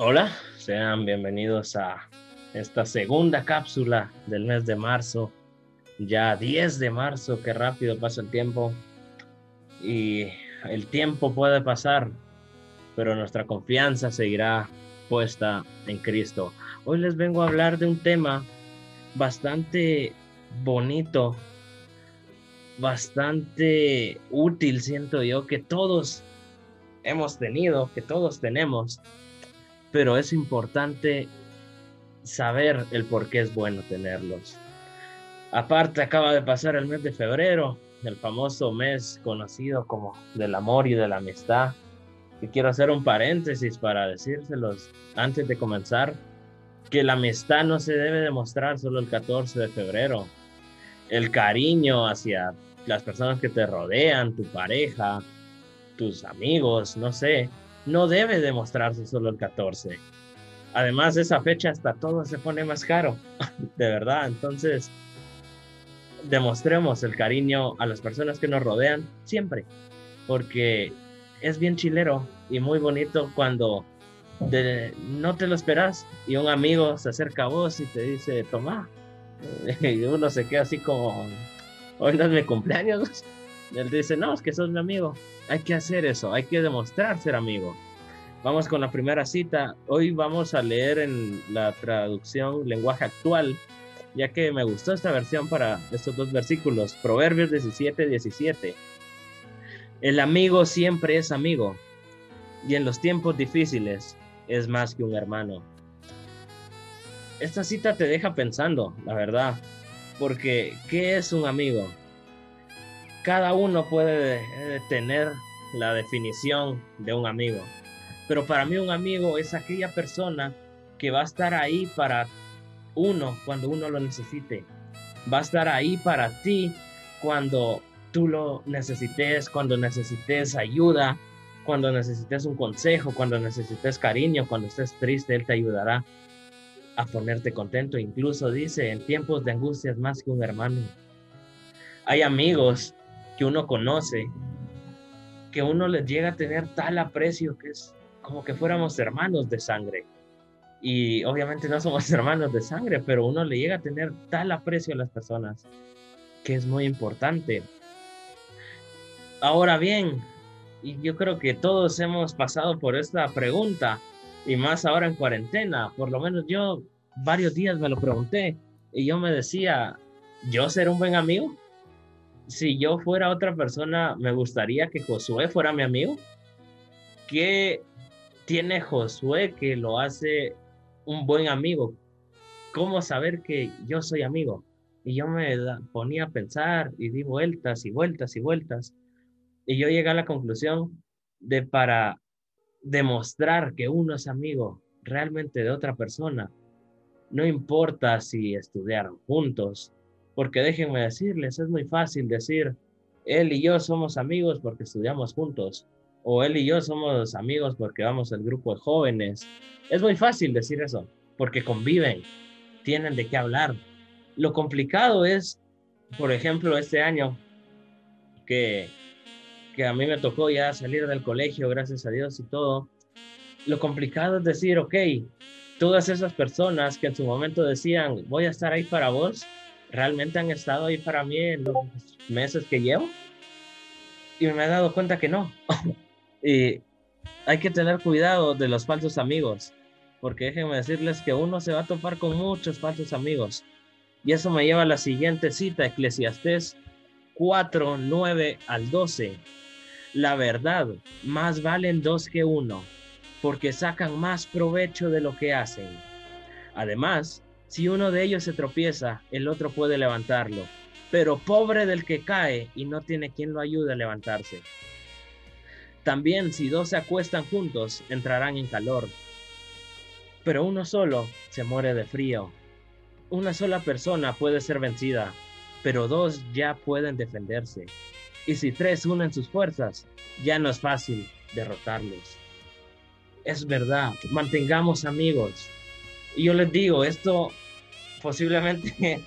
Hola, sean bienvenidos a esta segunda cápsula del mes de marzo. Ya 10 de marzo, qué rápido pasa el tiempo. Y el tiempo puede pasar, pero nuestra confianza seguirá puesta en Cristo. Hoy les vengo a hablar de un tema bastante bonito, bastante útil, siento yo, que todos hemos tenido, que todos tenemos, pero es importante saber el por qué es bueno tenerlos. Aparte, acaba de pasar el mes de febrero, el famoso mes conocido como del amor y de la amistad. Y quiero hacer un paréntesis para decírselos antes de comenzar, que la amistad no se debe demostrar solo el 14 de febrero. El cariño hacia las personas que te rodean, tu pareja, tus amigos, no sé, no debe demostrarse solo el 14. Además, esa fecha hasta todo se pone más caro, de verdad. Entonces, demostremos el cariño a las personas que nos rodean siempre, porque es bien chilero y muy bonito cuando no te lo esperas y un amigo se acerca a vos y te dice, toma, y uno se queda así como, hoy no es mi cumpleaños. Él dice, no, es que sos mi amigo. Hay que hacer eso, hay que demostrar ser amigo. Vamos con la primera cita. Hoy vamos a leer en la traducción lenguaje actual ya que me gustó esta versión para estos dos versículos, Proverbios 17, 17. El amigo siempre es amigo y en los tiempos difíciles es más que un hermano. Esta cita te deja pensando, la verdad, porque ¿qué es un amigo? Cada uno puede tener la definición de un amigo, pero para mí un amigo es aquella persona que va a estar ahí para uno cuando uno lo necesite. Va a estar ahí para ti cuando tú lo necesites, cuando necesites ayuda, cuando necesites un consejo, cuando necesites cariño, cuando estés triste, Él te ayudará a ponerte contento. Incluso dice, en tiempos de angustia es más que un hermano. Hay amigos que uno conoce, que uno les llega a tener tal aprecio que es como que fuéramos hermanos de sangre y obviamente no somos hermanos de sangre, pero uno le llega a tener tal aprecio a las personas que es muy importante. Ahora bien, y yo creo que todos hemos pasado por esta pregunta, y más ahora en cuarentena, por lo menos yo varios días me lo pregunté, y yo me decía, ¿yo ser un buen amigo? Si yo fuera otra persona, me gustaría que Josué fuera mi amigo. ¿Qué tiene Josué que lo hace un buen amigo. ¿Cómo saber que yo soy amigo? Y yo me ponía a pensar y di vueltas y vueltas y vueltas. Y yo llegué a la conclusión de para demostrar que uno es amigo realmente de otra persona, no importa si estudiaron juntos, porque déjenme decirles, es muy fácil decir, él y yo somos amigos porque estudiamos juntos, o él y yo somos amigos porque vamos al grupo de jóvenes. Es muy fácil decir eso, porque conviven, tienen de qué hablar. Lo complicado es, por ejemplo, este año, que, que a mí me tocó ya salir del colegio, gracias a Dios y todo. Lo complicado es decir, ok, todas esas personas que en su momento decían, voy a estar ahí para vos, realmente han estado ahí para mí en los meses que llevo. Y me he dado cuenta que no. Y hay que tener cuidado de los falsos amigos, porque déjenme decirles que uno se va a topar con muchos falsos amigos. Y eso me lleva a la siguiente cita, Eclesiastés 4, 9 al 12. La verdad, más valen dos que uno, porque sacan más provecho de lo que hacen. Además, si uno de ellos se tropieza, el otro puede levantarlo. Pero pobre del que cae y no tiene quien lo ayude a levantarse. También si dos se acuestan juntos, entrarán en calor. Pero uno solo se muere de frío. Una sola persona puede ser vencida, pero dos ya pueden defenderse. Y si tres unen sus fuerzas, ya no es fácil derrotarlos. Es verdad, mantengamos amigos. Y yo les digo, esto posiblemente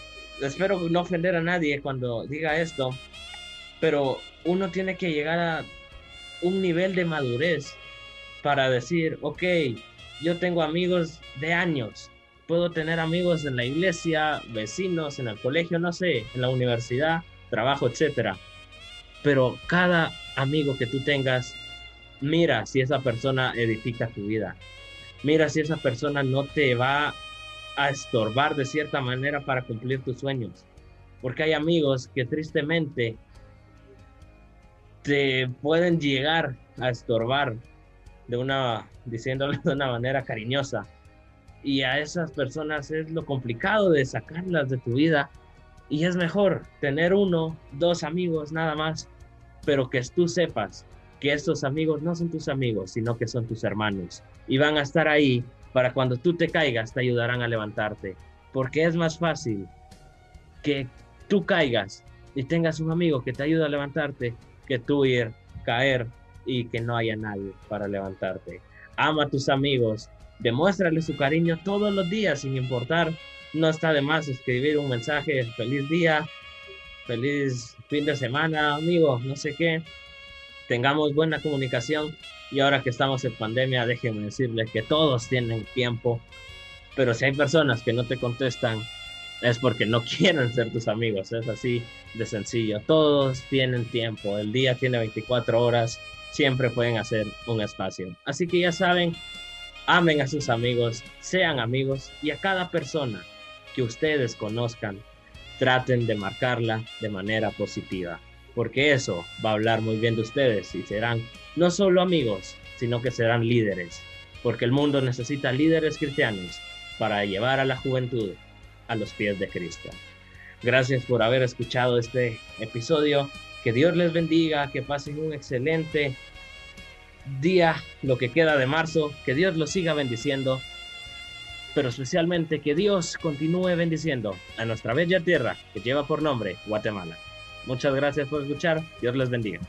espero no ofender a nadie cuando diga esto, pero uno tiene que llegar a un nivel de madurez para decir, ok, yo tengo amigos de años, puedo tener amigos en la iglesia, vecinos, en el colegio, no sé, en la universidad, trabajo, etcétera. Pero cada amigo que tú tengas, mira si esa persona edifica tu vida. Mira si esa persona no te va a estorbar de cierta manera para cumplir tus sueños. Porque hay amigos que tristemente te pueden llegar a estorbar de una, diciéndole de una manera cariñosa. Y a esas personas es lo complicado de sacarlas de tu vida. Y es mejor tener uno, dos amigos nada más, pero que tú sepas que estos amigos no son tus amigos, sino que son tus hermanos. Y van a estar ahí para cuando tú te caigas, te ayudarán a levantarte. Porque es más fácil que tú caigas y tengas un amigo que te ayuda a levantarte que tú ir, caer y que no haya nadie para levantarte. Ama a tus amigos, demuéstrale su cariño todos los días sin importar. No está de más escribir un mensaje, feliz día, feliz fin de semana, amigo, no sé qué. Tengamos buena comunicación y ahora que estamos en pandemia, déjenme decirles que todos tienen tiempo, pero si hay personas que no te contestan, es porque no quieren ser tus amigos, es así de sencillo. Todos tienen tiempo, el día tiene 24 horas, siempre pueden hacer un espacio. Así que ya saben, amen a sus amigos, sean amigos y a cada persona que ustedes conozcan, traten de marcarla de manera positiva, porque eso va a hablar muy bien de ustedes y serán no solo amigos, sino que serán líderes, porque el mundo necesita líderes cristianos para llevar a la juventud a los pies de Cristo. Gracias por haber escuchado este episodio. Que Dios les bendiga, que pasen un excelente día, lo que queda de marzo, que Dios los siga bendiciendo, pero especialmente que Dios continúe bendiciendo a nuestra bella tierra que lleva por nombre Guatemala. Muchas gracias por escuchar, Dios les bendiga.